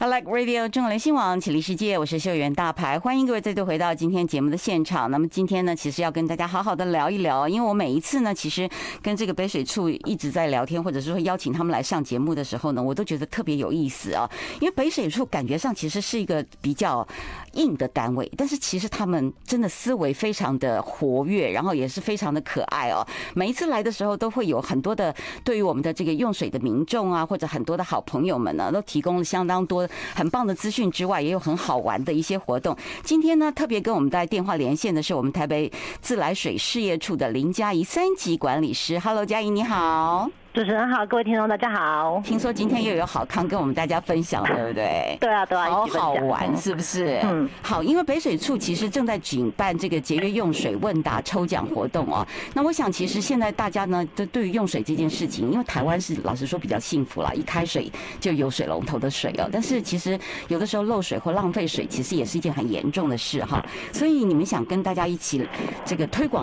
I like radio 中国联新网启立世界，我是秀媛大牌，欢迎各位再度回到今天节目的现场。那么今天呢，其实要跟大家好好的聊一聊，因为我每一次呢，其实跟这个北水处一直在聊天，或者是说邀请他们来上节目的时候呢，我都觉得特别有意思啊。因为北水处感觉上其实是一个比较硬的单位，但是其实他们真的思维非常的活跃，然后也是非常的可爱哦。每一次来的时候，都会有很多的对于我们的这个用水的民众啊，或者很多的好朋友们呢，都提供了相当多。很棒的资讯之外，也有很好玩的一些活动。今天呢，特别跟我们在电话连线的是我们台北自来水事业处的林佳怡三级管理师。Hello，佳怡你好。主持人好，各位听众大家好。听说今天又有好康跟我们大家分享，对不对？对啊，对啊，好好玩，是不是？嗯，好，因为北水处其实正在举办这个节约用水问答抽奖活动哦。那我想，其实现在大家呢，都对于用水这件事情，因为台湾是老实说比较幸福啦，一开水就有水龙头的水哦。但是其实有的时候漏水或浪费水，其实也是一件很严重的事哈。所以你们想跟大家一起这个推广。